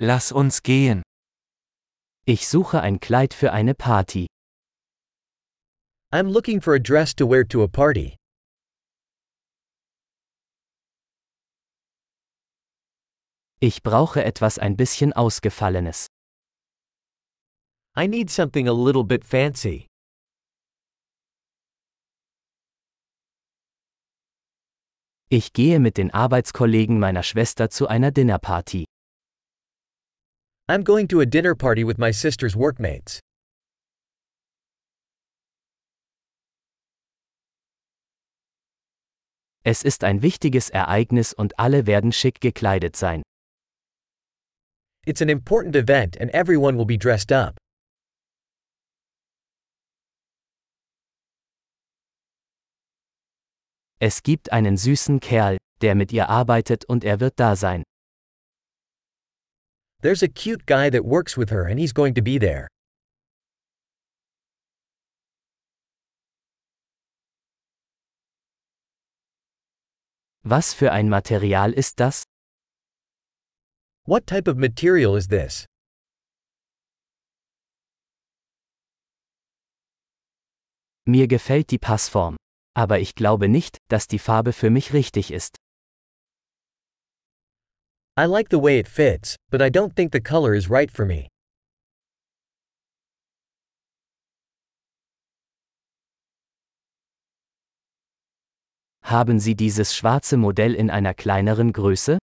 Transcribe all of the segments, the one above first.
Lass uns gehen. Ich suche ein Kleid für eine Party. I'm looking for a dress to wear to a party. Ich brauche etwas ein bisschen Ausgefallenes. I need something a little bit fancy. Ich gehe mit den Arbeitskollegen meiner Schwester zu einer Dinnerparty. I'm going to a dinner party with my sister's workmates. Es ist ein wichtiges Ereignis und alle werden schick gekleidet sein. It's an important event and everyone will be dressed up. Es gibt einen süßen Kerl, der mit ihr arbeitet und er wird da sein. There's a cute guy that works with her and he's going to be there. Was für ein Material ist das? What type of material is this? Mir gefällt die Passform. Aber ich glaube nicht, dass die Farbe für mich richtig ist. I like the way it fits, but I don't think the color is right for me. Haben Sie dieses schwarze Modell in einer kleineren Größe?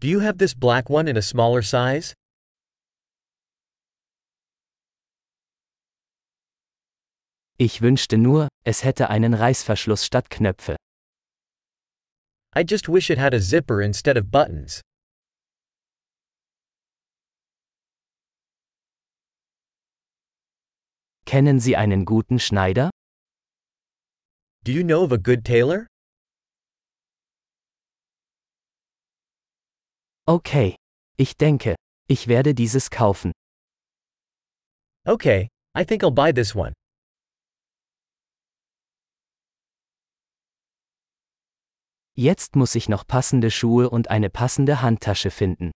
Do you have this black one in a smaller size? Ich wünschte nur, es hätte einen Reißverschluss statt Knöpfe. I just wish it had a zipper instead of buttons. Kennen Sie einen guten Schneider? Do you know of a good tailor? Okay. Ich denke, ich werde dieses kaufen. Okay, I think I'll buy this one. Jetzt muss ich noch passende Schuhe und eine passende Handtasche finden.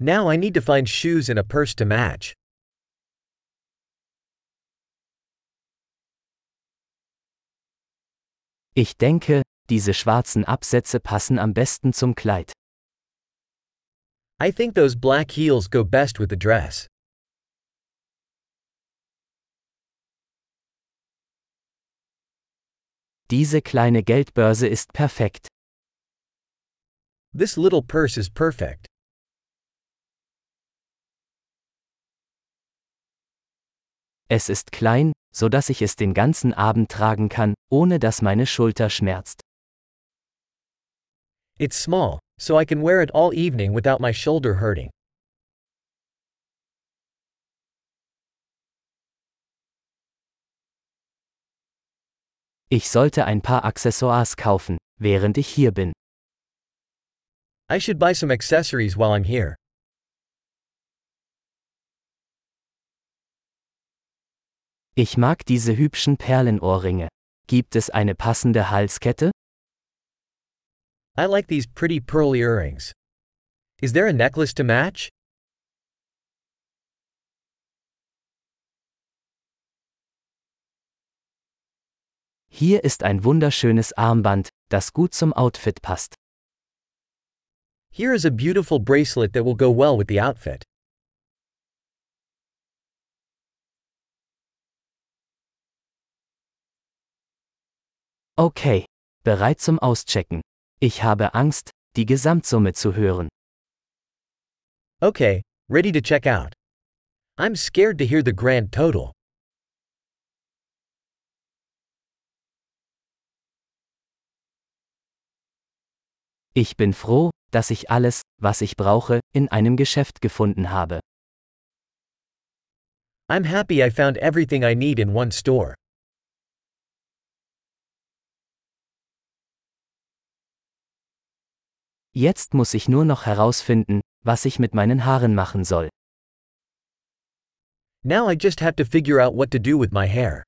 Now I need to find shoes and a purse to match. Ich denke, diese schwarzen Absätze passen am besten zum Kleid. I think those black heels go best with the dress. Diese kleine Geldbörse ist perfekt. This little purse is perfect. Es ist klein, so dass ich es den ganzen Abend tragen kann, ohne dass meine Schulter schmerzt. It's small, so I can wear it all evening without my shoulder hurting. Ich sollte ein paar Accessoires kaufen, während ich hier bin. I should buy some accessories while I'm here. Ich mag diese hübschen Perlenohrringe. Gibt es eine passende Halskette? I like these pretty pearl earrings. Is there a necklace to match? Hier ist ein wunderschönes Armband, das gut zum Outfit passt. Here is a beautiful bracelet that will go well with the outfit. Okay, bereit zum Auschecken. Ich habe Angst, die Gesamtsumme zu hören. Okay, ready to check out. I'm scared to hear the grand total. Ich bin froh, dass ich alles, was ich brauche, in einem Geschäft gefunden habe. I'm happy I found everything I need in one store. Jetzt muss ich nur noch herausfinden, was ich mit meinen Haaren machen soll. Now I just have to figure out what to do with my hair.